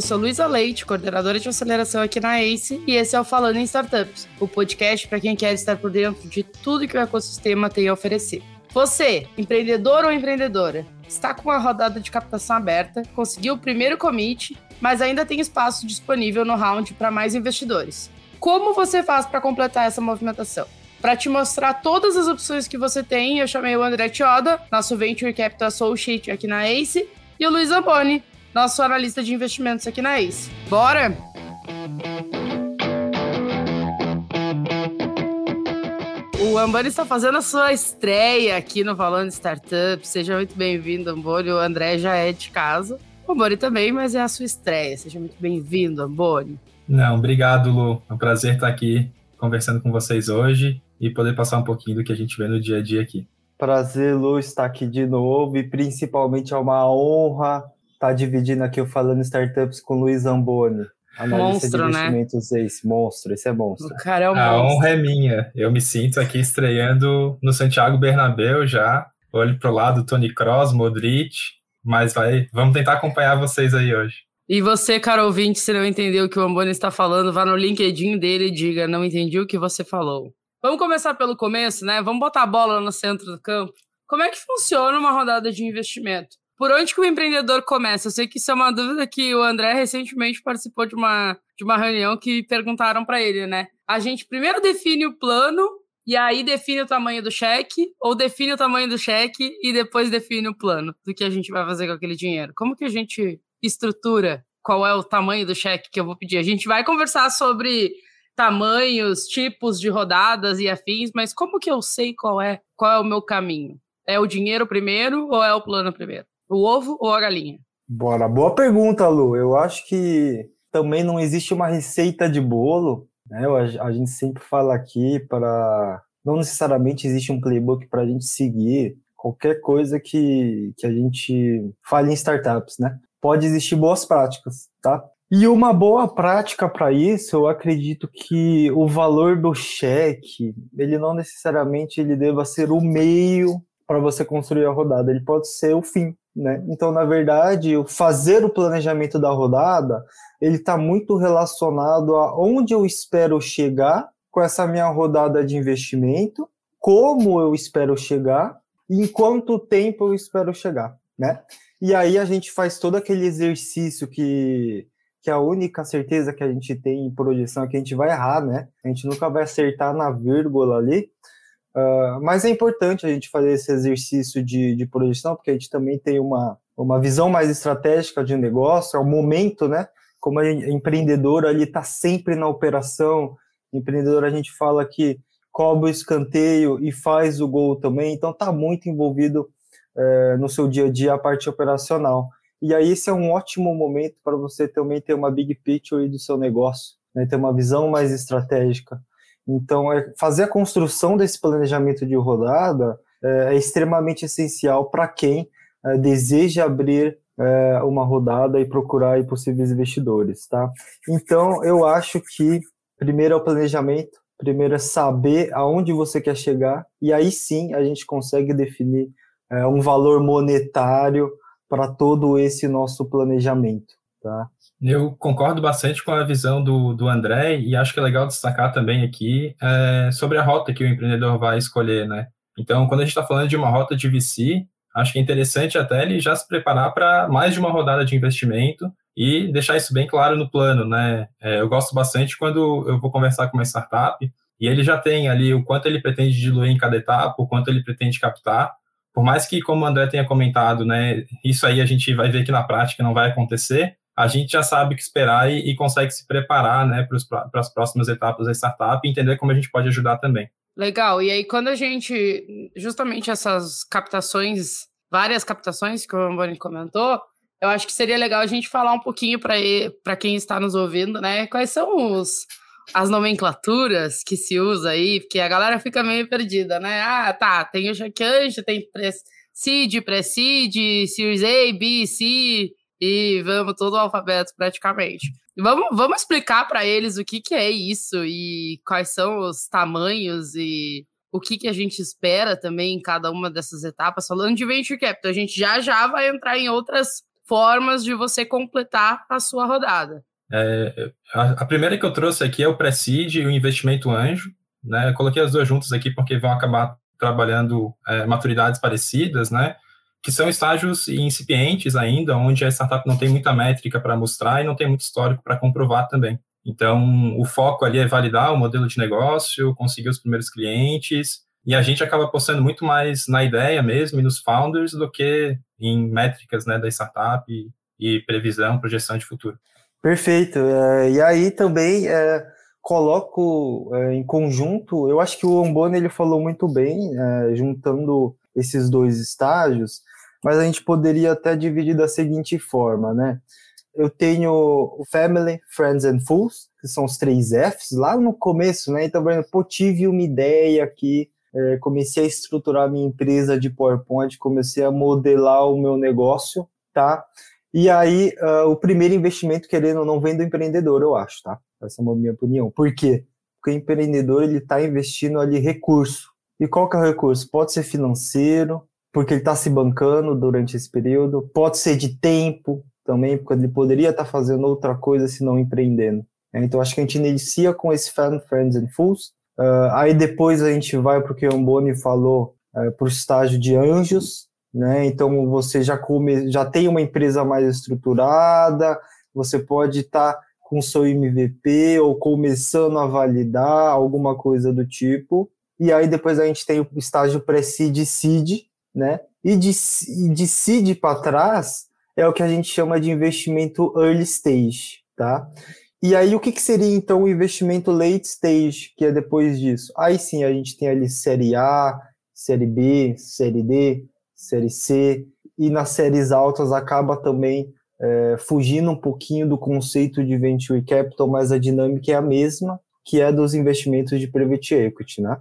Eu sou Luísa Leite, coordenadora de aceleração aqui na ACE, e esse é o Falando em Startups, o podcast para quem quer estar por dentro de tudo que o ecossistema tem a oferecer. Você, empreendedor ou empreendedora, está com uma rodada de captação aberta, conseguiu o primeiro commit, mas ainda tem espaço disponível no round para mais investidores. Como você faz para completar essa movimentação? Para te mostrar todas as opções que você tem, eu chamei o André Tioda, nosso Venture Capital Associate aqui na ACE, e o Luiz Amboni, nosso analista de investimentos aqui na ACE. Bora? O Amboni está fazendo a sua estreia aqui no Falando Startup. Seja muito bem-vindo, Amboni. O André já é de casa. O Amboni também, mas é a sua estreia. Seja muito bem-vindo, Amboni. Não, obrigado, Lu. É um prazer estar aqui conversando com vocês hoje e poder passar um pouquinho do que a gente vê no dia a dia aqui. Prazer, Lu, estar aqui de novo e principalmente é uma honra estar dividindo aqui o Falando Startups com o Luiz Amboni. Monstro, de né? investimentos né? Esse monstro, esse é monstro. O cara é um A monstro. honra é minha. Eu me sinto aqui estreando no Santiago Bernabéu já. Olho pro lado, Tony Cross, Modric, mas vai, vamos tentar acompanhar vocês aí hoje. E você, cara ouvinte, se não entendeu o que o Amboni está falando, vá no LinkedIn dele e diga, não entendi o que você falou. Vamos começar pelo começo, né? Vamos botar a bola no centro do campo. Como é que funciona uma rodada de investimento? Por onde que o empreendedor começa? Eu sei que isso é uma dúvida que o André recentemente participou de uma, de uma reunião que perguntaram para ele, né? A gente primeiro define o plano e aí define o tamanho do cheque, ou define o tamanho do cheque e depois define o plano do que a gente vai fazer com aquele dinheiro. Como que a gente estrutura qual é o tamanho do cheque que eu vou pedir? A gente vai conversar sobre tamanhos, tipos de rodadas e afins, mas como que eu sei qual é, qual é o meu caminho? É o dinheiro primeiro ou é o plano primeiro? O ovo ou a galinha? Bora, boa pergunta, Lu. Eu acho que também não existe uma receita de bolo, né? A gente sempre fala aqui para não necessariamente existe um playbook para a gente seguir qualquer coisa que, que a gente fale em startups, né? Pode existir boas práticas, tá? E uma boa prática para isso, eu acredito que o valor do cheque, ele não necessariamente ele deva ser o meio para você construir a rodada, ele pode ser o fim. Né? Então, na verdade, o fazer o planejamento da rodada, ele está muito relacionado a onde eu espero chegar com essa minha rodada de investimento, como eu espero chegar e em quanto tempo eu espero chegar, né? E aí a gente faz todo aquele exercício que, que a única certeza que a gente tem em projeção é que a gente vai errar, né? A gente nunca vai acertar na vírgula ali, Uh, mas é importante a gente fazer esse exercício de, de projeção, porque a gente também tem uma, uma visão mais estratégica de um negócio, é o momento, né? Como a ali está sempre na operação, empreendedor a gente fala que cobra o escanteio e faz o gol também, então está muito envolvido uh, no seu dia a dia a parte operacional. E aí esse é um ótimo momento para você também ter uma big picture do seu negócio, né? ter uma visão mais estratégica. Então, é, fazer a construção desse planejamento de rodada é, é extremamente essencial para quem é, deseja abrir é, uma rodada e procurar possíveis investidores, tá? Então, eu acho que primeiro é o planejamento, primeiro é saber aonde você quer chegar e aí sim a gente consegue definir é, um valor monetário para todo esse nosso planejamento, tá? Eu concordo bastante com a visão do, do André e acho que é legal destacar também aqui é, sobre a rota que o empreendedor vai escolher, né? Então, quando a gente está falando de uma rota de VC, acho que é interessante até ele já se preparar para mais de uma rodada de investimento e deixar isso bem claro no plano, né? É, eu gosto bastante quando eu vou conversar com uma startup e ele já tem ali o quanto ele pretende diluir em cada etapa, o quanto ele pretende captar. Por mais que, como o André tenha comentado, né, isso aí a gente vai ver que na prática não vai acontecer, a gente já sabe o que esperar e, e consegue se preparar né, para as próximas etapas da startup e entender como a gente pode ajudar também. Legal. E aí, quando a gente, justamente essas captações, várias captações que o Amboni comentou, eu acho que seria legal a gente falar um pouquinho para quem está nos ouvindo, né? Quais são os, as nomenclaturas que se usa aí, porque a galera fica meio perdida, né? Ah, tá, tem o check anjo, tem seed, pré-seed, Series A, B, C, e vamos todo o alfabeto praticamente. Vamos, vamos explicar para eles o que, que é isso e quais são os tamanhos e o que, que a gente espera também em cada uma dessas etapas. Falando de Venture Capital, a gente já já vai entrar em outras formas de você completar a sua rodada. É, a, a, primeira que eu trouxe aqui é o Preside e o investimento anjo. Né? Coloquei as duas juntas aqui porque vão acabar trabalhando é, maturidades parecidas, né? Que são estágios incipientes ainda, onde a startup não tem muita métrica para mostrar e não tem muito histórico para comprovar também. Então, o foco ali é validar o modelo de negócio, conseguir os primeiros clientes, e a gente acaba apostando muito mais na ideia mesmo e nos founders do que em métricas né, da startup e, e previsão, projeção de futuro. Perfeito. É, e aí também é, coloco é, em conjunto, eu acho que o Ombone ele falou muito bem, é, juntando esses dois estágios, mas a gente poderia até dividir da seguinte forma, né? Eu tenho o Family, Friends and Fools, que são os três Fs, lá no começo, né? Então, por exemplo, tive uma ideia aqui, é, comecei a estruturar minha empresa de PowerPoint, comecei a modelar o meu negócio, tá? E aí, uh, o primeiro investimento, querendo ou não, vem do empreendedor, eu acho, tá? Essa é a minha opinião. Por quê? Porque o empreendedor, ele está investindo ali recurso. E qual que é o recurso? Pode ser financeiro, porque ele está se bancando durante esse período. Pode ser de tempo também, porque ele poderia estar tá fazendo outra coisa se não empreendendo. Então, acho que a gente inicia com esse Fan, Friends and Fools. Uh, aí depois a gente vai para o que o Amboni falou, uh, para o estágio de anjos, né? Então você já come, já tem uma empresa mais estruturada, você pode estar tá com seu MVP ou começando a validar alguma coisa do tipo. E aí depois a gente tem o estágio pré-seed e seed, né? E de, de seed para trás é o que a gente chama de investimento early stage, tá? E aí o que, que seria então o investimento late stage, que é depois disso? Aí sim a gente tem ali série A, série B, série D, série C, e nas séries altas acaba também é, fugindo um pouquinho do conceito de venture capital, mas a dinâmica é a mesma, que é dos investimentos de private equity, né?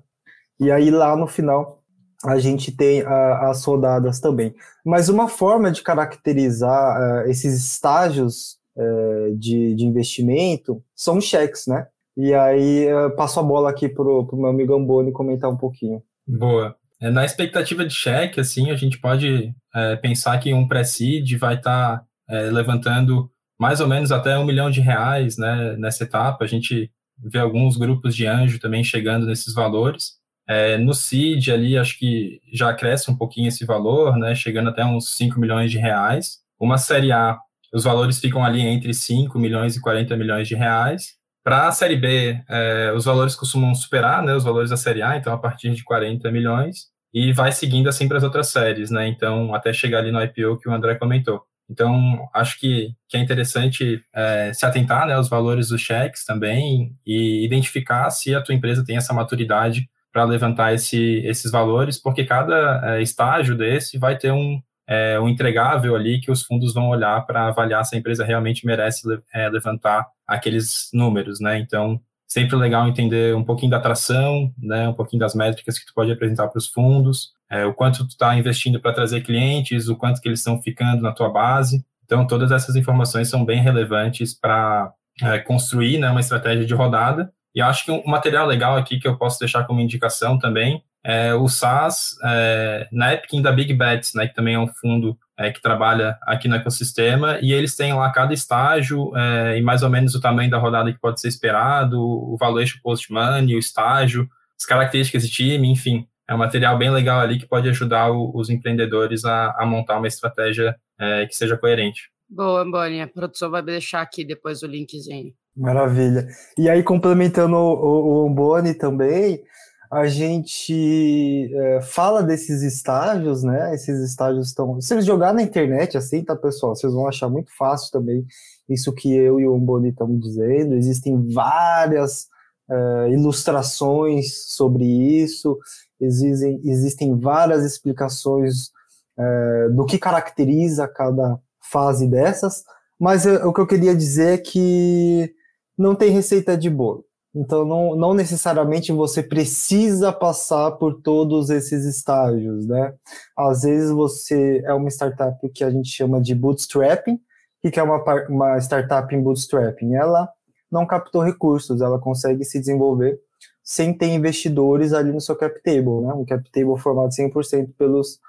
E aí lá no final a gente tem as rodadas também. Mas uma forma de caracterizar uh, esses estágios uh, de, de, investimento são cheques, né? E aí uh, passo a bola aqui para o meu amigo Amboni comentar um pouquinho. Boa. É, na expectativa de cheque, assim, a gente pode é, pensar que um pré-seed vai estar tá, é, levantando mais ou menos até um milhão de reais né, nessa etapa. A gente vê alguns grupos de anjo também chegando nesses valores. É, no seed ali, acho que já cresce um pouquinho esse valor, né, chegando até uns 5 milhões de reais. Uma série A, os valores ficam ali entre 5 milhões e 40 milhões de reais. Para a Série B, é, os valores costumam superar né, os valores da Série A, então a partir de 40 milhões, e vai seguindo assim para as outras séries, né? Então, até chegar ali no IPO que o André comentou. Então, acho que, que é interessante é, se atentar né, aos valores dos cheques também e identificar se a tua empresa tem essa maturidade para levantar esse, esses valores, porque cada é, estágio desse vai ter um, é, um entregável ali que os fundos vão olhar para avaliar se a empresa realmente merece é, levantar aqueles números, né? Então, sempre legal entender um pouquinho da atração, né? Um pouquinho das métricas que tu pode apresentar para os fundos, é, o quanto tu está investindo para trazer clientes, o quanto que eles estão ficando na tua base. Então, todas essas informações são bem relevantes para é, construir né, uma estratégia de rodada. E acho que um material legal aqui que eu posso deixar como indicação também é, o SaaS é, Napkin da Big Bets, né, que também é um fundo é, que trabalha aqui no ecossistema, e eles têm lá cada estágio é, e mais ou menos o tamanho da rodada que pode ser esperado, o valuation post-money, o estágio, as características de time, enfim. É um material bem legal ali que pode ajudar o, os empreendedores a, a, montar uma estratégia é, que seja coerente. Boa, Boni. A produção vai deixar aqui depois o linkzinho. Maravilha. E aí, complementando o, o, o Boni também, a gente é, fala desses estágios, né? Esses estágios estão. Se vocês jogar na internet, assim, tá, pessoal? Vocês vão achar muito fácil também isso que eu e o Omboni estamos dizendo. Existem várias é, ilustrações sobre isso, existem, existem várias explicações é, do que caracteriza cada fase dessas, mas é, o que eu queria dizer é que não tem receita de bolo. Então, não, não necessariamente você precisa passar por todos esses estágios, né? Às vezes você é uma startup que a gente chama de bootstrapping. O que é uma, uma startup em bootstrapping? Ela não captou recursos, ela consegue se desenvolver sem ter investidores ali no seu cap table, né? Um cap table formado 100% pelos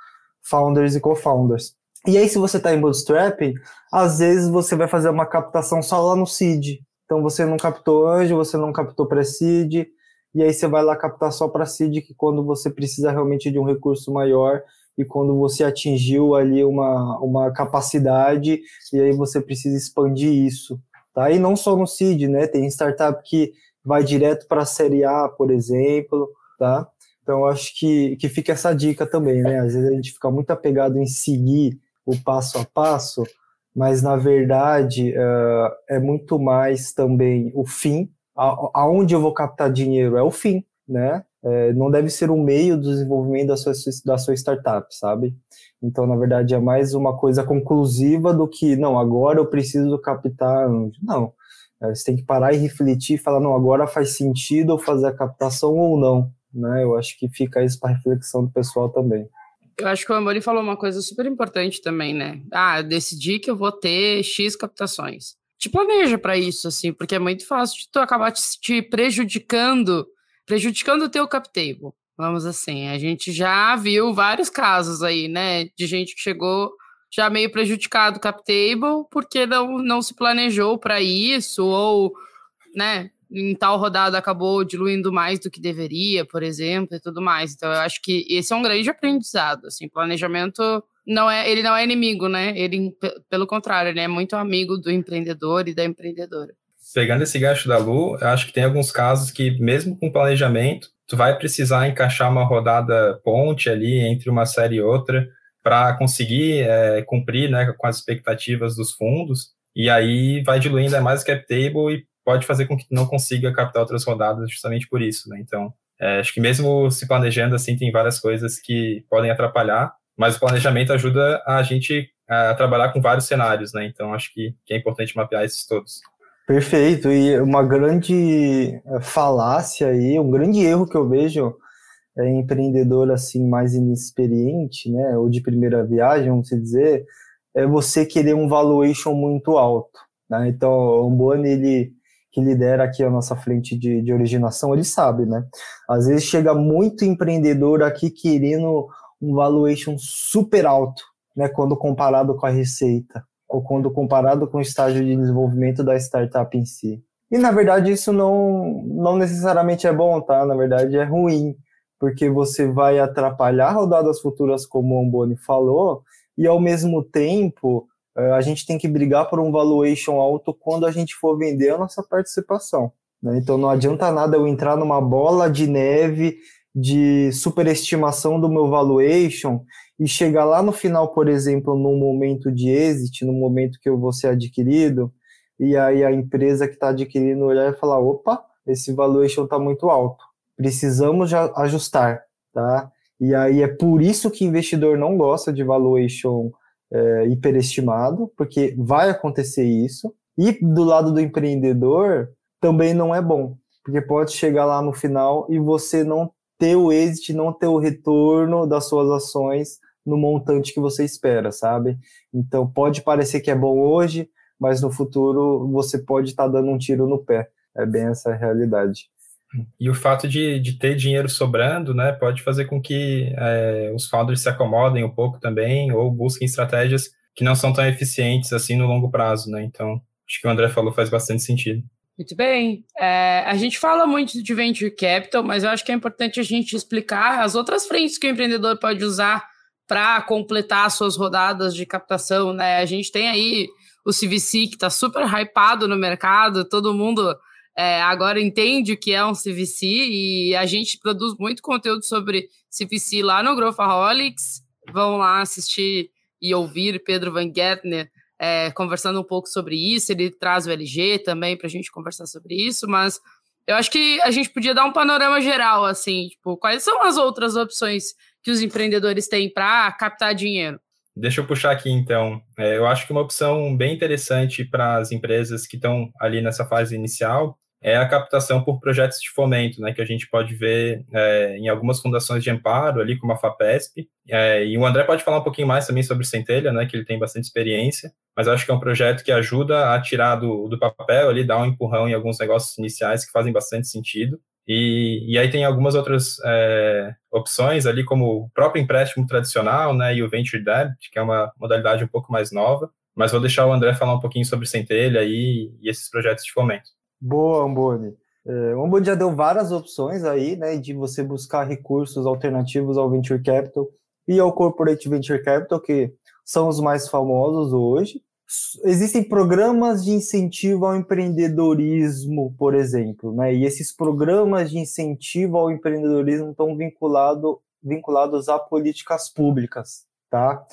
founders e co-founders. E aí, se você está em bootstrapping, às vezes você vai fazer uma captação só lá no seed. Então você não captou anjo, você não captou pré-seed, e aí você vai lá captar só para seed, que quando você precisa realmente de um recurso maior e quando você atingiu ali uma, uma capacidade, e aí você precisa expandir isso. Tá? E não só no seed, né? Tem startup que vai direto para a série A, por exemplo, tá? Então, acho que, que fica essa dica também, né? Às vezes a gente fica muito apegado em seguir o passo a passo, mas na verdade uh, é muito mais também o fim. A, aonde eu vou captar dinheiro é o fim, né? É, não deve ser o meio do desenvolvimento da sua, da sua startup, sabe? Então, na verdade, é mais uma coisa conclusiva do que, não, agora eu preciso captar. Não. É, você tem que parar e refletir e falar, não, agora faz sentido eu fazer a captação ou não. Né? Eu acho que fica isso para reflexão do pessoal também. Eu acho que o Amori falou uma coisa super importante também, né? Ah, eu decidi que eu vou ter X captações. Te planeja para isso, assim, porque é muito fácil de tu acabar te prejudicando, prejudicando o teu cap table. Vamos assim, a gente já viu vários casos aí, né, de gente que chegou já meio prejudicado o cap table porque não, não se planejou para isso ou, né, em tal rodada acabou diluindo mais do que deveria, por exemplo, e tudo mais. Então eu acho que esse é um grande aprendizado, assim, planejamento não é, ele não é inimigo, né? Ele pelo contrário, ele é muito amigo do empreendedor e da empreendedora. Pegando esse gancho da Lu, eu acho que tem alguns casos que mesmo com planejamento, tu vai precisar encaixar uma rodada ponte ali entre uma série e outra para conseguir é, cumprir né, com as expectativas dos fundos, e aí vai diluindo ainda mais o cap table e pode fazer com que não consiga captar outras rodadas justamente por isso, né? Então, é, acho que mesmo se planejando assim, tem várias coisas que podem atrapalhar, mas o planejamento ajuda a gente a trabalhar com vários cenários, né? Então, acho que, que é importante mapear esses todos. Perfeito, e uma grande é, falácia aí, um grande erro que eu vejo é empreendedor assim mais inexperiente, né, ou de primeira viagem, vamos dizer, é você querer um valuation muito alto, né? Então, o Boni, ele que lidera aqui a nossa frente de, de originação, ele sabe, né? Às vezes chega muito empreendedor aqui querendo um valuation super alto, né? Quando comparado com a receita, ou quando comparado com o estágio de desenvolvimento da startup em si. E na verdade isso não, não necessariamente é bom, tá? Na verdade é ruim, porque você vai atrapalhar rodadas futuras, como o Amboni falou, e ao mesmo tempo a gente tem que brigar por um valuation alto quando a gente for vender a nossa participação. Né? Então não adianta nada eu entrar numa bola de neve de superestimação do meu valuation e chegar lá no final, por exemplo, no momento de exit, no momento que eu vou ser adquirido, e aí a empresa que está adquirindo olhar e falar, opa, esse valuation está muito alto, precisamos ajustar, tá? E aí é por isso que investidor não gosta de valuation é, hiperestimado, porque vai acontecer isso. E do lado do empreendedor, também não é bom, porque pode chegar lá no final e você não ter o exit, não ter o retorno das suas ações no montante que você espera, sabe? Então pode parecer que é bom hoje, mas no futuro você pode estar tá dando um tiro no pé. É bem essa a realidade. E o fato de, de ter dinheiro sobrando, né, pode fazer com que é, os founders se acomodem um pouco também, ou busquem estratégias que não são tão eficientes assim no longo prazo, né? Então, acho que o André falou faz bastante sentido. Muito bem. É, a gente fala muito de venture capital, mas eu acho que é importante a gente explicar as outras frentes que o empreendedor pode usar para completar suas rodadas de captação, né? A gente tem aí o CVC que está super hypado no mercado, todo mundo é, agora entende o que é um CVC e a gente produz muito conteúdo sobre CVC lá no Growthaholics. Vão lá assistir e ouvir Pedro Van Gertner é, conversando um pouco sobre isso. Ele traz o LG também para a gente conversar sobre isso, mas eu acho que a gente podia dar um panorama geral, assim, tipo, quais são as outras opções que os empreendedores têm para captar dinheiro? Deixa eu puxar aqui, então. É, eu acho que uma opção bem interessante para as empresas que estão ali nessa fase inicial é a captação por projetos de fomento, né, que a gente pode ver é, em algumas fundações de amparo, ali como a FAPESP, é, e o André pode falar um pouquinho mais também sobre Centelha, né, que ele tem bastante experiência, mas acho que é um projeto que ajuda a tirar do, do papel ali, dar um empurrão em alguns negócios iniciais que fazem bastante sentido, E, e aí tem algumas outras é, opções ali, como o próprio empréstimo tradicional, né, e o Venture Debt, que é uma modalidade um pouco mais nova. Mas vou deixar o André falar um pouquinho sobre Centelha aí e esses projetos de fomento. Boa, Amboni. É, o Amboni já deu várias opções aí, né, de você buscar recursos alternativos ao Venture Capital e ao Corporate Venture Capital, que são os mais famosos hoje. Existem programas de incentivo ao empreendedorismo, por exemplo, né? E esses programas de incentivo ao empreendedorismo estão vinculado, vinculados a políticas públicas, tá?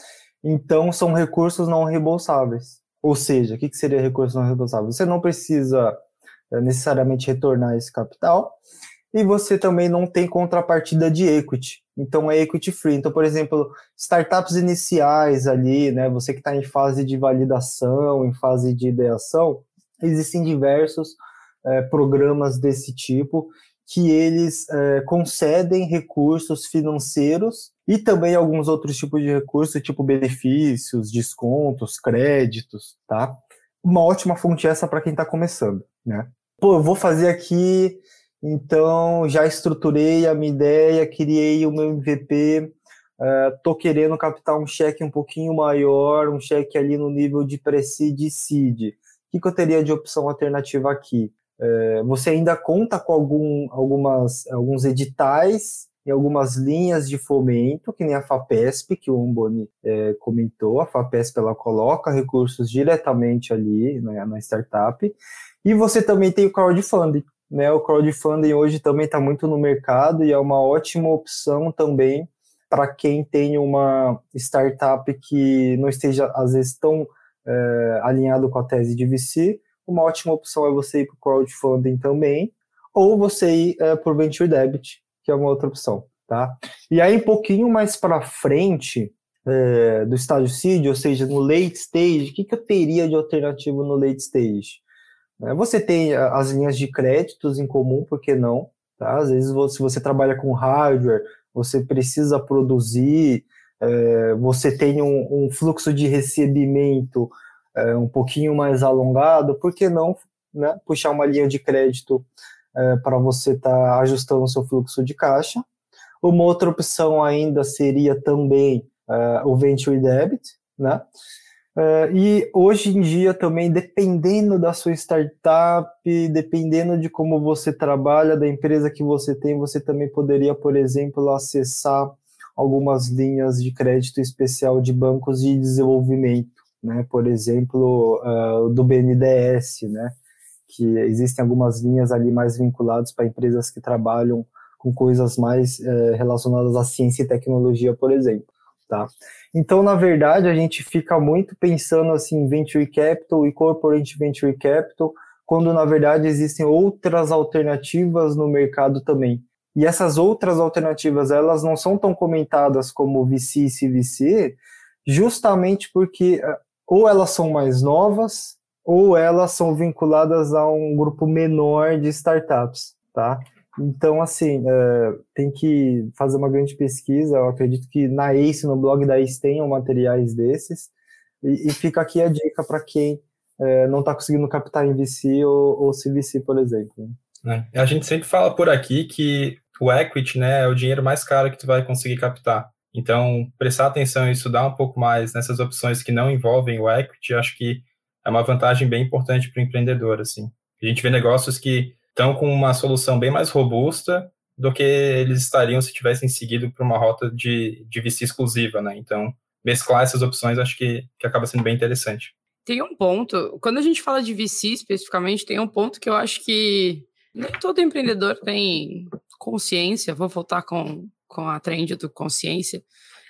Então, são recursos não reembolsáveis. Ou seja, o que, que seria recurso não reembolsável? Você não precisa necessariamente retornar esse capital e você também não tem contrapartida de equity. Então, é equity free. Então, por exemplo, startups iniciais ali, né, você que está em fase de validação, em fase de ideação, existem diversos é, programas desse tipo que eles é, concedem recursos financeiros e também alguns outros tipos de recursos, tipo benefícios, descontos, créditos, tá? Uma ótima fonte essa para quem está começando, né? Pô, eu vou fazer aqui, então já estruturei a minha ideia, criei o meu MVP, uh, tô querendo captar um cheque um pouquinho maior, um cheque ali no nível de pre-seed e seed. O que, que eu teria de opção alternativa aqui? Uh, você ainda conta com algum, algumas, alguns editais em algumas linhas de fomento, que nem a FAPESP, que o Umboni é, comentou. A FAPESP ela coloca recursos diretamente ali né, na startup. E você também tem o crowdfunding. Né? O crowdfunding hoje também está muito no mercado e é uma ótima opção também para quem tem uma startup que não esteja, às vezes, tão é, alinhado com a tese de VC. Uma ótima opção é você ir para o crowdfunding também, ou você ir é, por Venture Debt, que é uma outra opção, tá? E aí, um pouquinho mais para frente é, do estágio seed, ou seja, no late stage, o que, que eu teria de alternativo no late stage? É, você tem as linhas de créditos em comum, por que não? Tá? Às vezes, se você trabalha com hardware, você precisa produzir, é, você tem um, um, fluxo de recebimento é, um pouquinho mais alongado, por que não né, puxar uma linha de crédito é, para você estar tá ajustando o seu fluxo de caixa. Uma outra opção ainda seria também é, o Venture Debit, né? É, e hoje em dia também, dependendo da sua startup, dependendo de como você trabalha, da empresa que você tem, você também poderia, por exemplo, acessar algumas linhas de crédito especial de bancos de desenvolvimento, né? Por exemplo, uh, do BNDES, né? que existem algumas linhas ali mais vinculadas para empresas que trabalham com coisas mais é, relacionadas à ciência e tecnologia, por exemplo. Tá? Então, na verdade, a gente fica muito pensando assim, venture capital e corporate venture capital, quando na verdade existem outras alternativas no mercado também. E essas outras alternativas, elas não são tão comentadas como VC e CVC, justamente porque eh, ou elas são mais novas, ou elas são vinculadas a um grupo menor de startups, tá? Então, assim, é, tem que fazer uma grande pesquisa. Eu acredito que na ACE, no blog da ACE, tenham materiais desses. E, e fica aqui a dica para quem é, não está conseguindo captar em VC ou, ou CVC, por exemplo. É. A gente sempre fala por aqui que o equity né, é o dinheiro mais caro que tu vai conseguir captar. Então, prestar atenção e estudar um pouco mais nessas opções que não envolvem o equity, acho que é uma vantagem bem importante para o empreendedor, assim. A gente vê negócios que estão com uma solução bem mais robusta do que eles estariam se tivessem seguido por uma rota de, de VC exclusiva, né? Então, mesclar essas opções acho que, que acaba sendo bem interessante. Tem um ponto, quando a gente fala de VC especificamente, tem um ponto que eu acho que nem todo empreendedor tem consciência, vou voltar com, com a trend do consciência,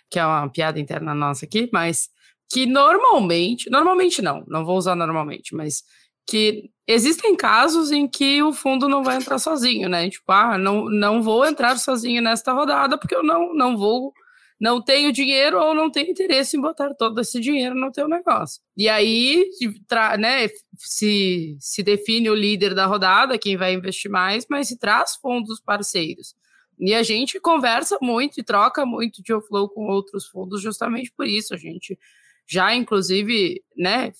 que é uma piada interna nossa aqui, mas que normalmente, normalmente não, não vou usar normalmente, mas que existem casos em que o fundo não vai entrar sozinho, né? Tipo, ah, não, não vou entrar sozinho nesta rodada porque eu não, não vou, não tenho dinheiro ou não tenho interesse em botar todo esse dinheiro no teu negócio. E aí, né, se, se define o líder da rodada, quem vai investir mais, mas se traz fundos parceiros. E a gente conversa muito e troca muito de flow com outros fundos justamente por isso. A gente já inclusive, né,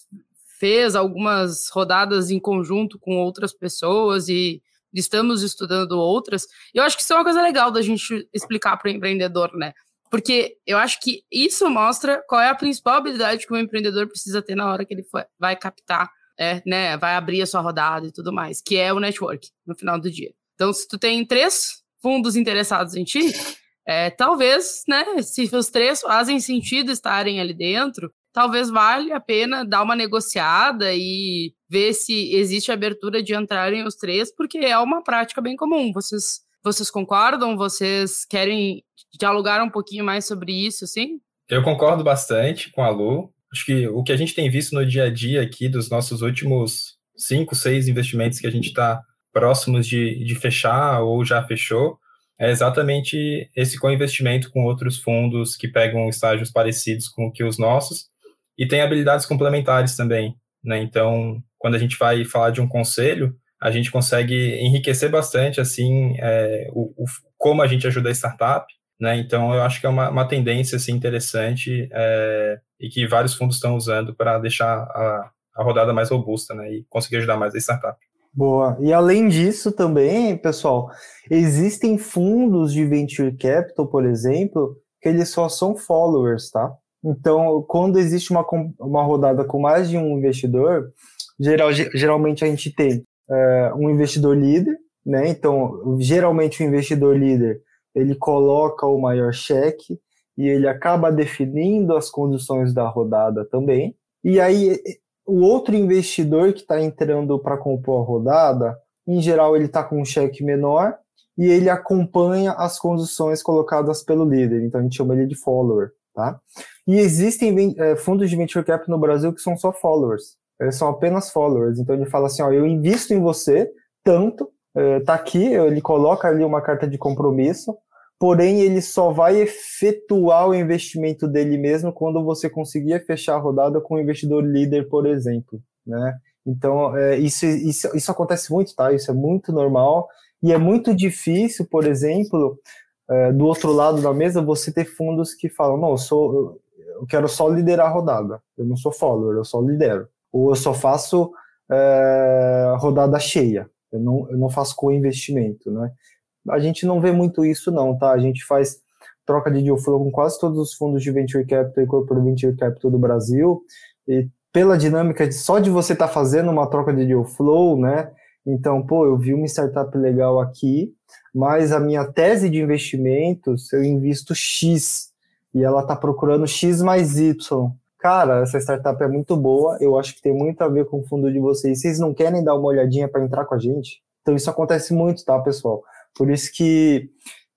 fez algumas rodadas em conjunto com outras pessoas e, estamos estudando outras. E eu acho que isso é uma coisa legal da gente explicar para o empreendedor, né? Porque eu acho que isso mostra qual é a principal habilidade que o empreendedor precisa ter na hora que ele vai captar, é, né, vai abrir a sua rodada e tudo mais, que é o network no final do dia. Então, se tu tem três fundos interessados em ti, é, talvez, né, se os três fazem sentido estarem ali dentro, talvez valha a pena dar uma negociada e ver se existe abertura de entrarem os três, porque é uma prática bem comum. Vocês, vocês concordam? Vocês querem dialogar um pouquinho mais sobre isso, sim? Eu concordo bastante com a Lu. Acho que o que a gente tem visto no dia a dia aqui dos nossos últimos cinco, seis investimentos que a gente está próximos de, de fechar ou já fechou, é exatamente esse co-investimento com outros fundos que pegam estágios parecidos com que os nossos e tem habilidades complementares também, né? Então, quando a gente vai falar de um conselho, a gente consegue enriquecer bastante, assim, é, o, o, como a gente ajuda a startup, né? Então, eu acho que é uma, uma tendência, assim, interessante é, e que vários fundos estão usando para deixar a, a rodada mais robusta, né? E conseguir ajudar mais a startup. Boa. E além disso também, pessoal, existem fundos de venture capital, por exemplo, que eles só são followers, tá? Então, quando existe uma, uma rodada com mais de um investidor, geral, geralmente a gente tem é, um investidor líder, né? Então, geralmente o investidor líder ele coloca o maior cheque e ele acaba definindo as condições da rodada também. E aí, o outro investidor que está entrando para compor a rodada, em geral, ele está com um cheque menor e ele acompanha as condições colocadas pelo líder. Então, a gente chama ele de follower. Tá? E existem é, fundos de venture capital no Brasil que são só followers. Eles são apenas followers. Então ele fala assim, ó, eu invisto em você tanto, é, tá aqui, ele coloca ali uma carta de compromisso, porém ele só vai efetuar o investimento dele mesmo quando você conseguir fechar a rodada com o investidor líder, por exemplo, né? Então, é, isso, isso, isso acontece muito, tá? Isso é muito normal e é muito difícil, por exemplo, é, do outro lado da mesa, você ter fundos que falam, não, eu, sou, eu quero só liderar a rodada, eu não sou follower, eu só lidero. Ou eu só faço é, rodada cheia, eu não, eu não faço co-investimento, né? A gente não vê muito isso não, tá? A gente faz troca de deal flow com quase todos os fundos de venture capital e corporate venture capital do Brasil, e pela dinâmica de só de você estar tá fazendo uma troca de deal flow, né? Então, pô, eu vi uma startup legal aqui, mas a minha tese de investimentos, eu invisto X e ela está procurando X mais Y. Cara, essa startup é muito boa, eu acho que tem muito a ver com o fundo de vocês. Vocês não querem dar uma olhadinha para entrar com a gente? Então, isso acontece muito, tá, pessoal? Por isso que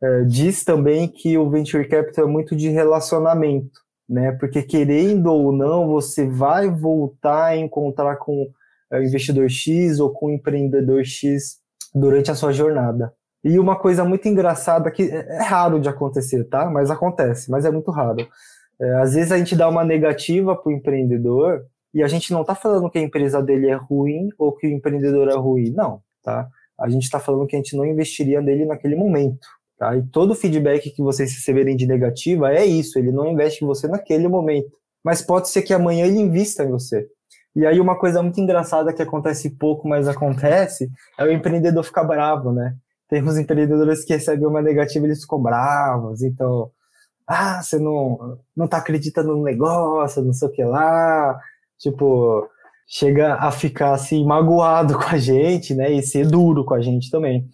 é, diz também que o Venture Capital é muito de relacionamento, né? Porque querendo ou não, você vai voltar a encontrar com é, investidor X ou com empreendedor X durante a sua jornada. E uma coisa muito engraçada que é, é raro de acontecer, tá? Mas acontece, mas é muito raro. É, às vezes a gente dá uma negativa para o empreendedor e a gente não está falando que a empresa dele é ruim ou que o empreendedor é ruim, não, tá? A gente está falando que a gente não investiria nele naquele momento, tá? E todo feedback que vocês receberem de negativa é isso, ele não investe em você naquele momento. Mas pode ser que amanhã ele invista em você. E aí uma coisa muito engraçada que acontece pouco, mas acontece, é o empreendedor ficar bravo, né? Tem uns empreendedores que recebem uma negativa, eles ficam bravos, então, ah, você não, não tá acreditando no negócio, não sei o que lá, tipo, chega a ficar assim, magoado com a gente, né, e ser duro com a gente também.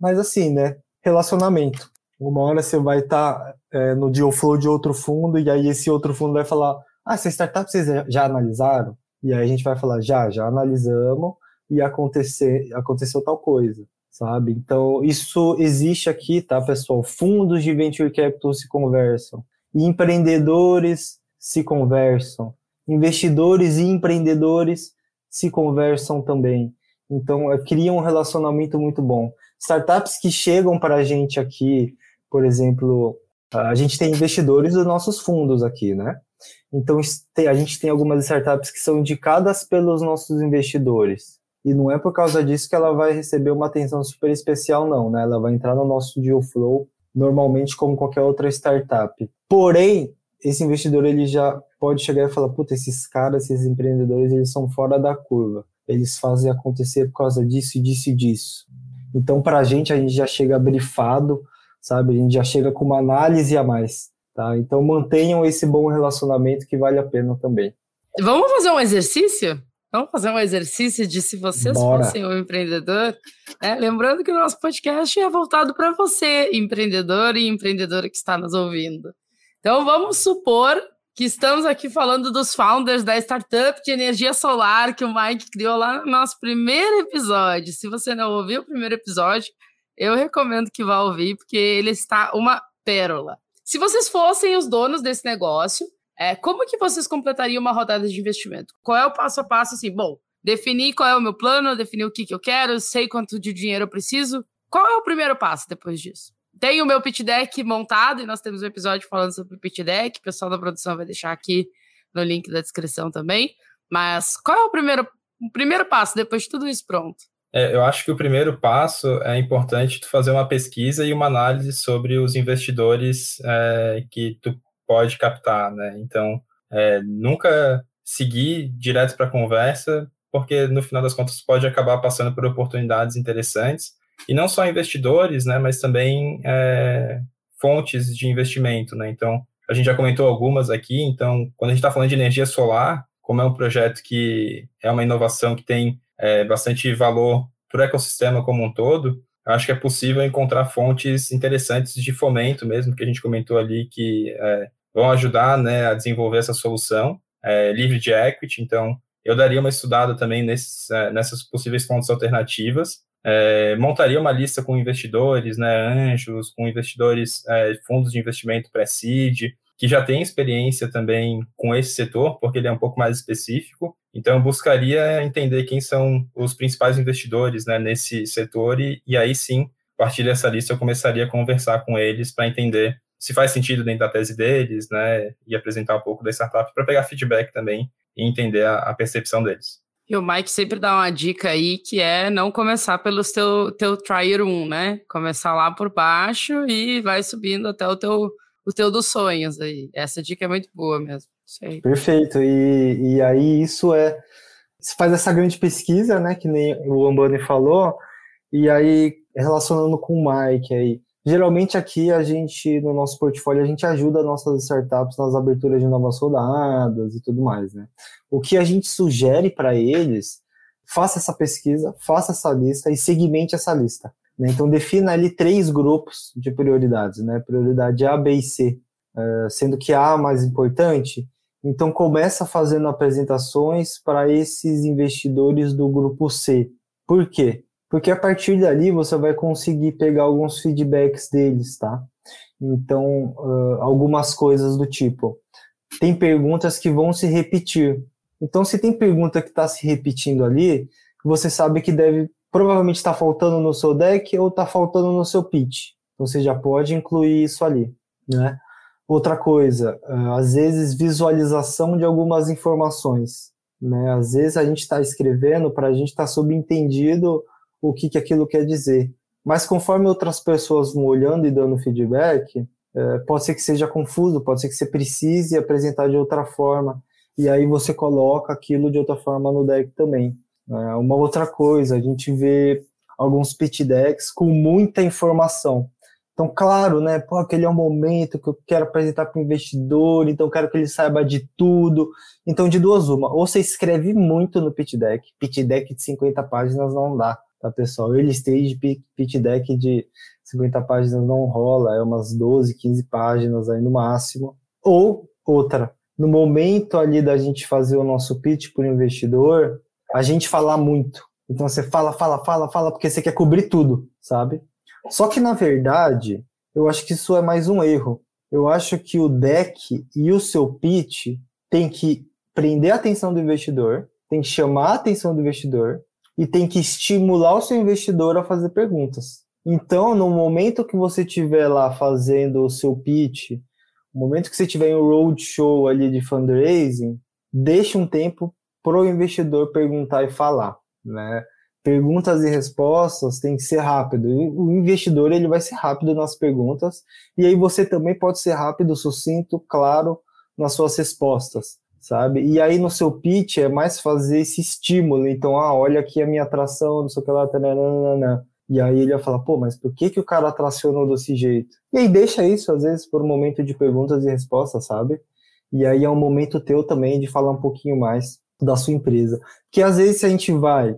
Mas assim, né, relacionamento. Uma hora você vai estar tá, é, no deal flow de outro fundo, e aí esse outro fundo vai falar, ah, essa startup vocês já analisaram? E aí a gente vai falar, já, já analisamos e acontecer, aconteceu tal coisa, sabe? Então, isso existe aqui, tá, pessoal? Fundos de venture capital se conversam, empreendedores se conversam, investidores e empreendedores se conversam também. Então, é, cria um relacionamento muito bom. Startups que chegam para a gente aqui, por exemplo, a gente tem investidores dos nossos fundos aqui, né? Então, a gente tem algumas startups que são indicadas pelos nossos investidores. E não é por causa disso que ela vai receber uma atenção super especial, não, né? Ela vai entrar no nosso deal flow normalmente como qualquer outra startup. Porém, esse investidor ele já pode chegar e falar, puta, esses caras, esses empreendedores, eles são fora da curva. Eles fazem acontecer por causa disso, disso e disso. Então, para a gente, a gente já chega brifado, sabe? A gente já chega com uma análise a mais, tá? Então, mantenham esse bom relacionamento que vale a pena também. Vamos fazer um exercício? Vamos fazer um exercício de se vocês Bora. fossem um empreendedor. Né? Lembrando que o nosso podcast é voltado para você, empreendedor e empreendedora que está nos ouvindo. Então, vamos supor que estamos aqui falando dos founders da startup de energia solar que o Mike criou lá no nosso primeiro episódio. Se você não ouviu o primeiro episódio, eu recomendo que vá ouvir, porque ele está uma pérola. Se vocês fossem os donos desse negócio, é, como que vocês completariam uma rodada de investimento? Qual é o passo a passo assim? Bom, definir qual é o meu plano, definir o que, que eu quero, sei quanto de dinheiro eu preciso. Qual é o primeiro passo depois disso? Tem o meu pitch deck montado e nós temos um episódio falando sobre pitch deck. O pessoal da produção vai deixar aqui no link da descrição também. Mas qual é o primeiro, o primeiro passo depois de tudo isso pronto? É, eu acho que o primeiro passo é importante tu fazer uma pesquisa e uma análise sobre os investidores é, que tu pode captar, né? Então, é, nunca seguir direto para a conversa, porque no final das contas pode acabar passando por oportunidades interessantes e não só investidores, né, mas também é, fontes de investimento, né? Então, a gente já comentou algumas aqui. Então, quando a gente está falando de energia solar, como é um projeto que é uma inovação que tem é, bastante valor para o ecossistema como um todo, acho que é possível encontrar fontes interessantes de fomento mesmo, que a gente comentou ali, que é, vão ajudar né, a desenvolver essa solução é, livre de equity. Então, eu daria uma estudada também nesses, é, nessas possíveis fontes alternativas é, montaria uma lista com investidores, né, anjos, com investidores, é, fundos de investimento pré-seed, que já tem experiência também com esse setor, porque ele é um pouco mais específico. Então, eu buscaria entender quem são os principais investidores né, nesse setor e, e aí sim, a partir dessa lista, eu começaria a conversar com eles para entender se faz sentido dentro da tese deles, né, e apresentar um pouco da startup para pegar feedback também e entender a, a percepção deles. E o Mike sempre dá uma dica aí que é não começar pelo teu, teu Trier 1, né? Começar lá por baixo e vai subindo até o teu, o teu dos sonhos aí. Essa dica é muito boa mesmo. Sei. Perfeito. E, e aí isso é. Você faz essa grande pesquisa, né? Que nem o Ambani falou, e aí relacionando com o Mike aí. Geralmente aqui a gente, no nosso portfólio, a gente ajuda nossas startups nas aberturas de novas rodadas e tudo mais, né? O que a gente sugere para eles, faça essa pesquisa, faça essa lista e segmente essa lista. Né? Então defina ali três grupos de prioridades, né? Prioridade A, B e C, uh, sendo que A é mais importante, então começa fazendo apresentações para esses investidores do grupo C. Por quê? Porque a partir dali você vai conseguir pegar alguns feedbacks deles, tá? Então, uh, algumas coisas do tipo, tem perguntas que vão se repetir. Então, se tem pergunta que está se repetindo ali, você sabe que deve provavelmente estar tá faltando no seu deck ou está faltando no seu pitch. Então, você já pode incluir isso ali, né? Outra coisa, uh, às vezes visualização de algumas informações, né? Às vezes a gente está escrevendo para a gente estar tá subentendido o que, que aquilo quer dizer. Mas conforme outras pessoas vão olhando e dando feedback, é, pode ser que seja confuso, pode ser que você precise apresentar de outra forma, e aí você coloca aquilo de outra forma no deck também. É, uma outra coisa, a gente vê alguns pitch decks com muita informação. Então, claro, né? Pô, aquele é o momento que eu quero apresentar para o investidor, então quero que ele saiba de tudo. Então, de duas uma, ou você escreve muito no pitch deck, pitch deck de 50 páginas não dá tá, pessoal? Early stage pitch deck de 50 páginas não rola, é umas 12, 15 páginas aí no máximo. Ou outra, no momento ali da gente fazer o nosso pitch para o investidor, a gente falar muito. Então você fala, fala, fala, fala, porque você quer cobrir tudo, sabe? Só que na verdade, eu acho que isso é mais um erro. Eu acho que o deck e o seu pitch tem que prender a atenção do investidor, tem que chamar a atenção do investidor, e tem que estimular o seu investidor a fazer perguntas. Então, no momento que você estiver lá fazendo o seu pitch, no momento que você tiver em um roadshow ali de fundraising, deixe um tempo para o investidor perguntar e falar, né? Perguntas e respostas tem que ser rápido. O investidor ele vai ser rápido nas perguntas e aí você também pode ser rápido, sucinto, claro nas suas respostas sabe? E aí no seu pitch é mais fazer esse estímulo. Então, ah, olha aqui a minha atração, não sei o que lá, tananana. E aí ele vai falar, pô, mas por que, que o cara tracionou desse jeito? E aí deixa isso, às vezes, por um momento de perguntas e respostas, sabe? E aí é um momento teu também de falar um pouquinho mais da sua empresa. Que às vezes a gente vai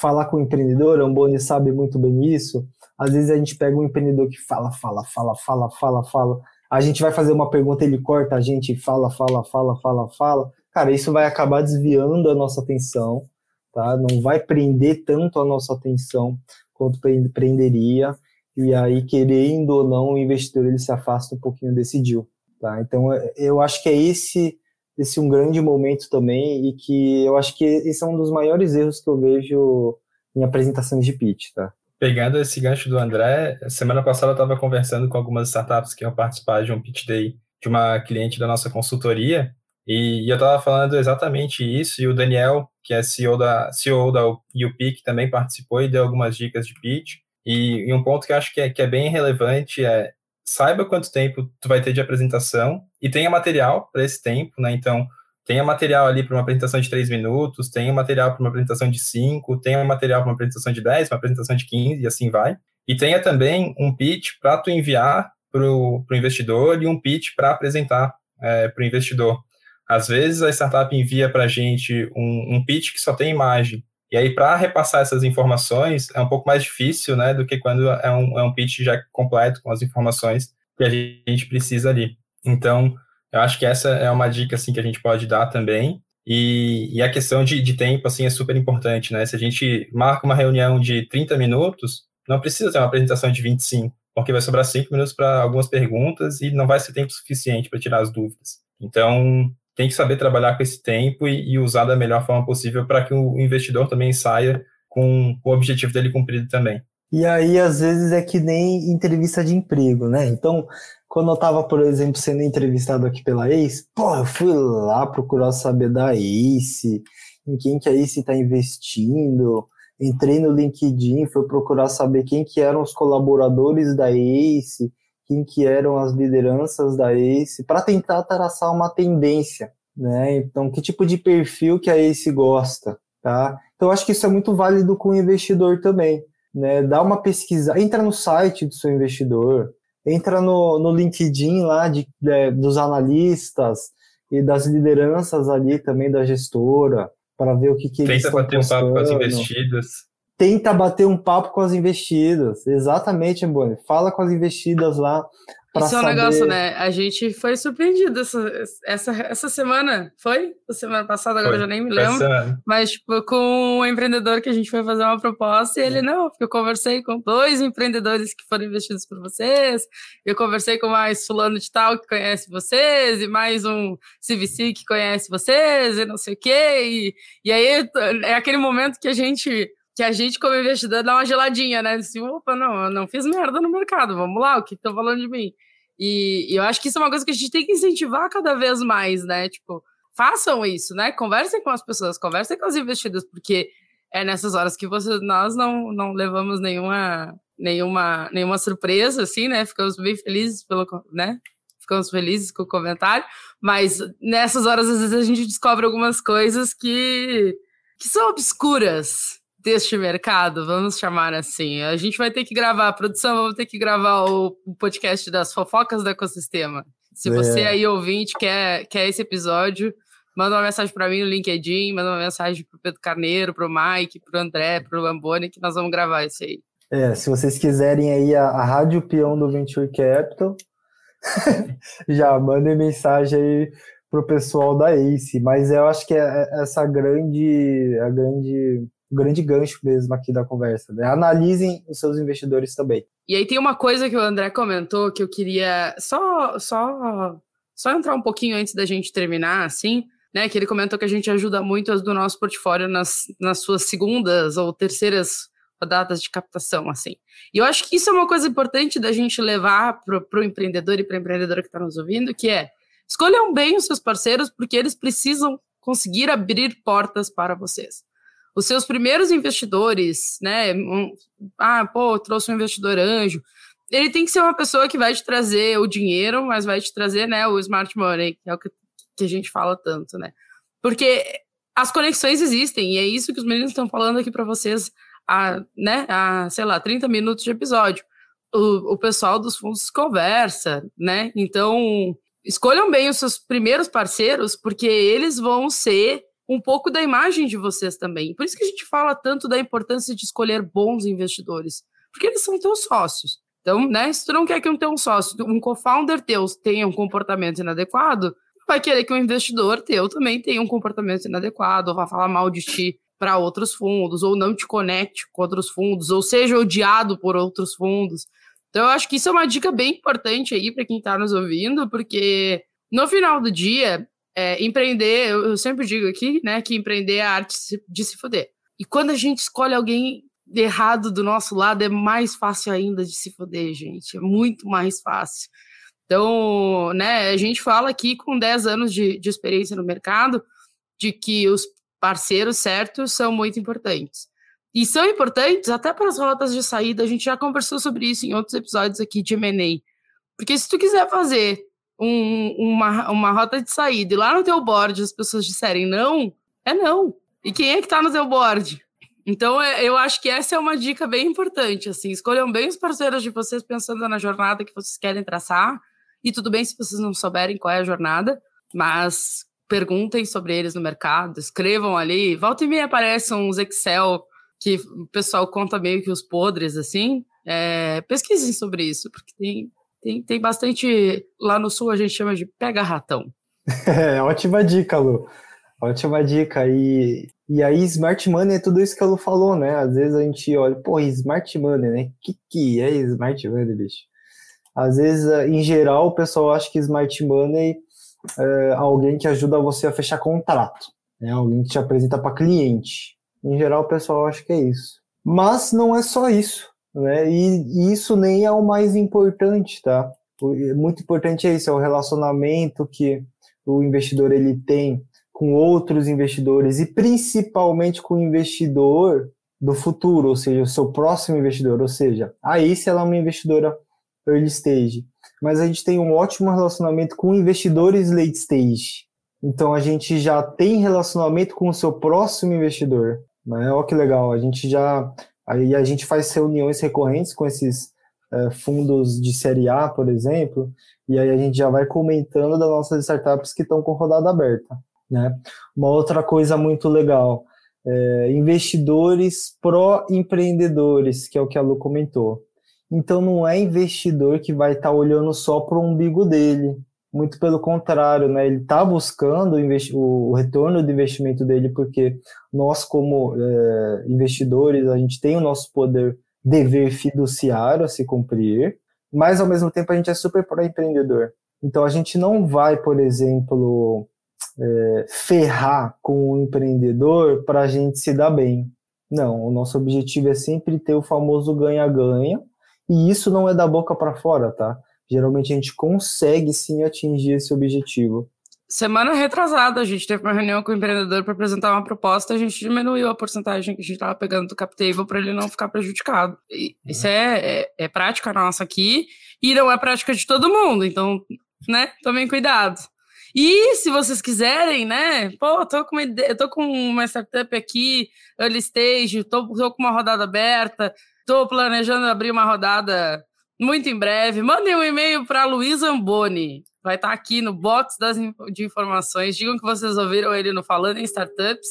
falar com o empreendedor, o Amboni sabe muito bem isso, às vezes a gente pega um empreendedor que fala, fala, fala, fala, fala, fala, a gente vai fazer uma pergunta, ele corta a gente, fala, fala, fala, fala, fala. Cara, isso vai acabar desviando a nossa atenção, tá? Não vai prender tanto a nossa atenção quanto prenderia. E aí, querendo ou não, o investidor ele se afasta um pouquinho desse deal, tá? Então, eu acho que é esse esse um grande momento também e que eu acho que esse é um dos maiores erros que eu vejo em apresentações de pitch, tá? Pegando esse gancho do André, semana passada eu estava conversando com algumas startups que iam participar de um pitch day de uma cliente da nossa consultoria e, e eu estava falando exatamente isso e o Daniel, que é CEO da, CEO da UP, também participou e deu algumas dicas de pitch e, e um ponto que eu acho que é, que é bem relevante é saiba quanto tempo tu vai ter de apresentação e tenha material para esse tempo, né? Então, tenha material ali para uma apresentação de 3 minutos, tenha material para uma apresentação de 5, tenha material para uma apresentação de 10, uma apresentação de 15 e assim vai. E tenha também um pitch para tu enviar para o investidor e um pitch para apresentar é, para o investidor. Às vezes a startup envia para a gente um, um pitch que só tem imagem, e aí, para repassar essas informações, é um pouco mais difícil, né, do que quando é um, é um pitch já completo com as informações que a gente precisa ali. Então, eu acho que essa é uma dica, assim, que a gente pode dar também. E, e a questão de, de, tempo, assim, é super importante, né? Se a gente marca uma reunião de 30 minutos, não precisa ter uma apresentação de 25, porque vai sobrar 5 minutos para algumas perguntas e não vai ser tempo suficiente para tirar as dúvidas. Então, tem que saber trabalhar com esse tempo e, e usar da melhor forma possível para que o investidor também saia com, com o objetivo dele cumprido também. E aí, às vezes, é que nem entrevista de emprego, né? Então, quando eu estava, por exemplo, sendo entrevistado aqui pela ACE, pô, eu fui lá procurar saber da ACE, em quem que a ACE está investindo, entrei no LinkedIn, fui procurar saber quem que eram os colaboradores da ACE, quem que eram as lideranças da ACE, para tentar traçar uma tendência, né? Então, que tipo de perfil que a ACE gosta, tá? Então, acho que isso é muito válido com o investidor também, né? Dá uma pesquisa, entra no site do seu investidor, entra no, no LinkedIn lá de, de dos analistas e das lideranças ali também da gestora, para ver o que, que eles estão Tenta bater um papo com as investidas tenta bater um papo com as investidas. Exatamente, Boni. Fala com as investidas lá. Isso é um negócio, né? A gente foi surpreendido essa, essa, essa semana. Foi? A semana passada, agora eu já nem me lembro. Mas, tipo, com um empreendedor que a gente foi fazer uma proposta e ele, não, porque eu conversei com dois empreendedores que foram investidos por vocês, eu conversei com mais fulano de tal que conhece vocês, e mais um CVC que conhece vocês, e não sei o quê. E, e aí é aquele momento que a gente que a gente, como investidor, dá uma geladinha, né? Assim, opa, não, eu não fiz merda no mercado, vamos lá, o que estão falando de mim? E, e, eu acho que isso é uma coisa que a gente tem que incentivar cada vez mais, né? Tipo, façam isso, né? Conversem com as pessoas, conversem com os investidores, porque é nessas horas que você, nós não, não levamos nenhuma, nenhuma, nenhuma surpresa, assim, né? Ficamos bem felizes pelo, né? Ficamos felizes com o comentário, mas nessas horas, às vezes, a gente descobre algumas coisas que, que são obscuras, deste mercado, vamos chamar assim. A gente vai ter que gravar, a produção, vamos ter que gravar o, o podcast das fofocas do ecossistema. Se é. você aí, ouvinte, quer, quer esse episódio, manda uma mensagem para mim no LinkedIn, manda uma mensagem pro Pedro Carneiro, pro Mike, pro André, pro Lamboni, que nós vamos gravar isso aí. É, se vocês quiserem aí a, a Rádio Peão do Venture Capital, já mandem mensagem aí pro pessoal da ACE, mas eu acho que é, é essa grande, a grande o grande gancho mesmo aqui da conversa. Né? Analisem os seus investidores também. E aí tem uma coisa que o André comentou que eu queria só só só entrar um pouquinho antes da gente terminar, assim, né? Que ele comentou que a gente ajuda muito as do nosso portfólio nas, nas suas segundas ou terceiras rodadas de captação, assim. E eu acho que isso é uma coisa importante da gente levar para o empreendedor e para a empreendedora que está nos ouvindo, que é escolham bem os seus parceiros, porque eles precisam conseguir abrir portas para vocês os seus primeiros investidores, né? Um, ah, pô, trouxe um investidor anjo. Ele tem que ser uma pessoa que vai te trazer o dinheiro, mas vai te trazer, né, o smart money, que é o que, que a gente fala tanto, né? Porque as conexões existem, e é isso que os meninos estão falando aqui para vocês a, né, a, sei lá, 30 minutos de episódio. O, o pessoal dos fundos conversa, né? Então, escolham bem os seus primeiros parceiros, porque eles vão ser um pouco da imagem de vocês também. Por isso que a gente fala tanto da importância de escolher bons investidores, porque eles são teus sócios. Então, né, se tu não quer que um teu sócio, um co-founder teu tenha um comportamento inadequado, vai querer que um investidor teu também tenha um comportamento inadequado, ou vá falar mal de ti para outros fundos, ou não te conecte com outros fundos, ou seja odiado por outros fundos. Então, eu acho que isso é uma dica bem importante aí para quem está nos ouvindo, porque no final do dia, é, empreender, eu, sempre digo aqui, né, que empreender é a arte de se foder. E quando a gente escolhe alguém errado do nosso lado, é mais fácil ainda de se foder, gente. É muito mais fácil. Então, né, a gente fala aqui com 10 anos de, de experiência no mercado, de que os parceiros certos são muito importantes. E são importantes até para as rotas de saída, a gente já conversou sobre isso em outros episódios aqui de M&A. Porque se tu quiser fazer um, uma, uma rota de saída e lá no teu board as pessoas disserem não, é não. E quem é que está no teu board? Então, é, eu acho que essa é uma dica bem importante, assim, escolham bem os parceiros de vocês pensando na jornada que vocês querem traçar, e tudo bem se vocês não souberem qual é a jornada, mas perguntem sobre eles no mercado, escrevam ali. Volta e meia aparecem uns Excel que o pessoal conta meio que os podres, assim. É, pesquisem sobre isso, porque tem, tem, tem bastante. Lá no sul a gente chama de pega-ratão. É, ótima dica, Lu. Ótima dica. E, e aí, smart money é tudo isso que a Lu falou, né? Às vezes a gente olha, pô, smart money, né? O que, que é smart money, bicho? Às vezes, em geral, o pessoal acha que smart money é alguém que ajuda você a fechar contrato, né? Alguém que te apresenta para cliente. Em geral, o pessoal acha que é isso. Mas não é só isso, né? E, isso nem é o mais importante, tá? Muito importante é isso, é o relacionamento que o investidor ele tem com outros investidores e principalmente com o investidor do futuro, ou seja, o seu próximo investidor, ou seja, aí se ela é uma investidora early stage, mas a gente tem um ótimo relacionamento com investidores late stage. Então a gente já tem relacionamento com o seu próximo investidor. Né? Olha que legal, a gente já aí a gente faz reuniões recorrentes com esses é, fundos de série A, por exemplo, e aí a gente já vai comentando das nossas startups que estão com rodada aberta. Né? Uma outra coisa muito legal, é, investidores pró-empreendedores, que é o que a Lu comentou. Então não é investidor que vai estar tá olhando só para o umbigo dele, muito pelo contrário, né? Ele está buscando o, o, retorno do investimento dele, porque nós, como é, investidores, a gente tem o nosso poder dever fiduciário a se cumprir, mas ao mesmo tempo a gente é super pró-empreendedor. Então a gente não vai, por exemplo, é, ferrar com o empreendedor para a gente se dar bem. Não, o nosso objetivo é sempre ter o famoso ganha-ganha, e isso não é da boca para fora, tá? Geralmente a gente consegue sim atingir esse objetivo. Semana retrasada, a gente teve uma reunião com o empreendedor para apresentar uma proposta, a gente diminuiu a porcentagem que a gente estava pegando do cap table para ele não ficar prejudicado. E isso é, é, é prática nossa aqui e não é prática de todo mundo, então, né, tomem cuidado. E se vocês quiserem, né? Pô, tô com uma ideia, tô com uma startup aqui, early stage, tô, tô com uma rodada aberta, tô planejando abrir uma rodada muito em breve. Mandem um e-mail para Luiz Amboni. Vai estar tá aqui no box das, de informações. Digam que vocês ouviram ele no Falando em Startups,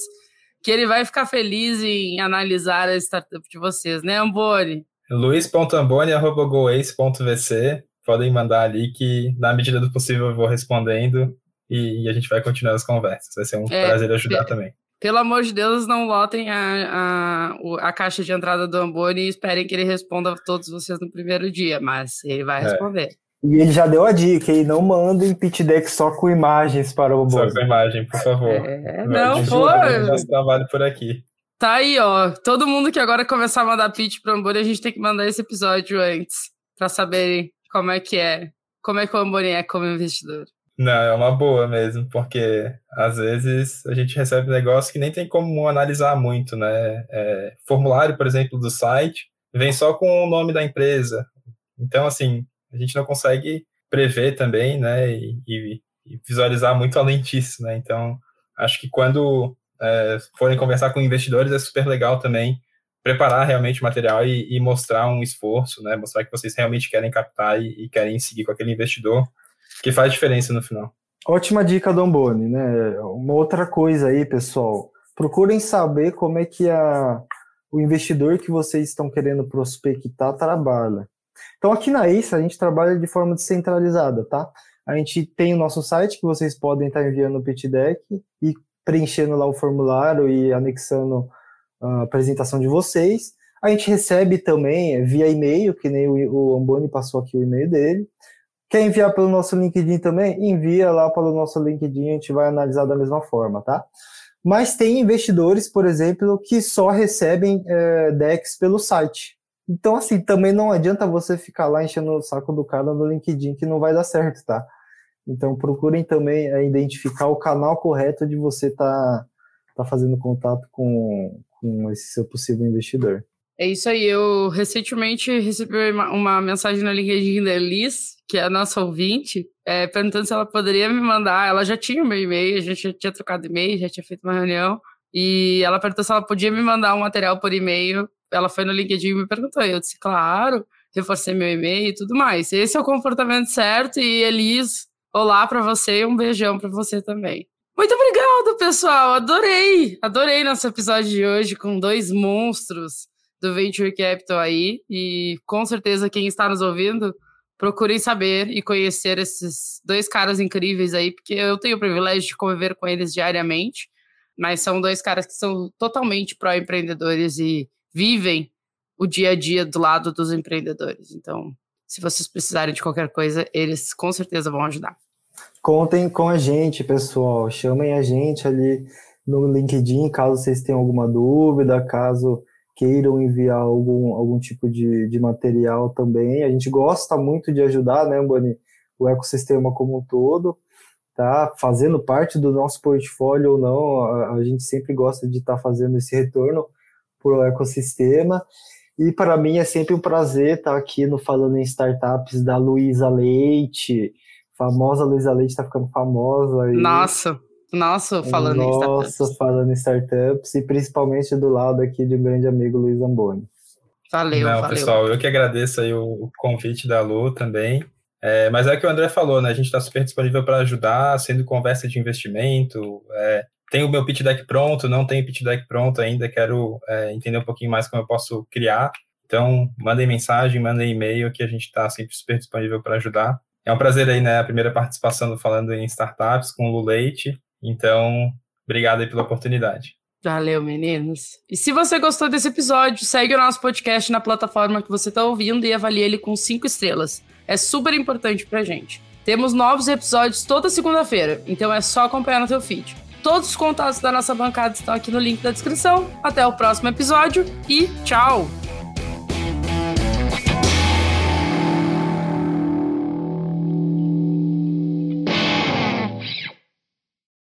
que ele vai ficar feliz em analisar a startup de vocês, né, Amboni? luiz.amboni.goace.vc Podem mandar ali que, na medida do possível, eu vou respondendo e, e, a gente vai continuar as conversas. Vai ser um é, prazer ajudar também. Pelo amor de Deus, não lotem a, a, a caixa de entrada do Amboni e esperem que ele responda a todos vocês no primeiro dia, mas ele vai é. responder. E ele já deu a dica, e não mandem pitch deck só com imagens para o Amboni. Só com imagem, por favor. É, não, pô. Nosso trabalho por aqui. Tá aí, ó. Todo mundo que agora começar a mandar pitch para o Amboni, a gente tem que mandar esse episódio antes, para saberem como é que é, como é que o Amboni é como investidor. Não, é uma boa mesmo, porque às vezes a gente recebe negócio que nem tem como analisar muito, né? É, formulário, por exemplo, do site, vem só com o nome da empresa. Então, assim, a gente não consegue prever também, né? E, e, e visualizar muito além disso, né? Então, acho que quando é, forem conversar com investidores é super legal também preparar realmente o material e, e, mostrar um esforço, né? Mostrar que vocês realmente querem captar e, querem seguir com aquele investidor, que faz diferença no final. Ótima dica, Dom Boni, né? Uma outra coisa aí, pessoal, procurem saber como é que a, o investidor que vocês estão querendo prospectar trabalha. Então, aqui na Ace, a gente trabalha de forma descentralizada, tá? A gente tem o nosso site que vocês podem estar enviando o pitch deck e preenchendo lá o formulário e anexando a apresentação de vocês. A gente recebe também via e-mail, que nem o, o Amboni passou aqui o e-mail dele. Quer enviar pelo nosso LinkedIn também? Envia lá pelo nosso LinkedIn, a gente vai analisar da mesma forma, tá? Mas tem investidores, por exemplo, que só recebem é, decks pelo site. Então, assim, também não adianta você ficar lá enchendo o saco do cara no LinkedIn, que não vai dar certo, tá? Então, procurem também é, identificar o canal correto de você estar tá, tá fazendo contato com, com esse seu possível investidor. É isso aí. Eu recentemente recebi uma, mensagem no LinkedIn da Elis, que é a nossa ouvinte, é, perguntando se ela poderia me mandar. Ela já tinha o meu e-mail, a gente já tinha trocado e-mail, já tinha feito uma reunião. E ela perguntou se ela podia me mandar um material por e-mail. Ela foi no LinkedIn e me perguntou. Eu disse, claro, reforcei meu e-mail e tudo mais. Esse é o comportamento certo. E Elis, olá para você e um beijão para você também. Muito obrigado, pessoal. Adorei. Adorei nosso episódio de hoje com dois monstros do Venture Capital aí. E com certeza quem está nos ouvindo, procurem saber e conhecer esses dois caras incríveis aí, porque eu tenho o privilégio de conviver com eles diariamente. Mas são dois caras que são totalmente pró-empreendedores e vivem o dia a dia do lado dos empreendedores. Então, se vocês precisarem de qualquer coisa, eles com certeza vão ajudar. Contem com a gente, pessoal. Chamem a gente ali no LinkedIn, caso vocês tenham alguma dúvida, caso queiram enviar algum, algum tipo de, de material também. A gente gosta muito de ajudar, né, Boni, o ecossistema como um todo, tá? Fazendo parte do nosso portfólio ou não, a, a gente sempre gosta de estar tá fazendo esse retorno para o ecossistema. E para mim é sempre um prazer estar tá aqui no Falando em Startups da Luísa Leite, famosa Luísa Leite está ficando famosa. Aí. Nossa, nossa, falando nossa, em startups. Nossa, falando em startups e principalmente do lado aqui de um grande amigo Luiz Amboni. Valeu, Não, valeu. pessoal, eu que agradeço aí o convite da Lu também. É, mas é o que o André falou, né? A gente está super disponível para ajudar, sendo conversa de investimento. É, tem o meu pitch deck pronto, não tenho pitch deck pronto ainda, quero é, entender um pouquinho mais como eu posso criar. Então, mandem mensagem, mandem e-mail, que a gente está sempre super disponível para ajudar. É um prazer aí, né? A primeira participação do Falando em Startups com o Lu Leite. Então, obrigado aí pela oportunidade. Valeu, meninos. E se você gostou desse episódio, segue o nosso podcast na plataforma que você está ouvindo e avalie ele com cinco estrelas. É super importante pra gente. Temos novos episódios toda segunda-feira, então é só acompanhar no teu feed. Todos os contatos da nossa bancada estão aqui no link da descrição. Até o próximo episódio e tchau!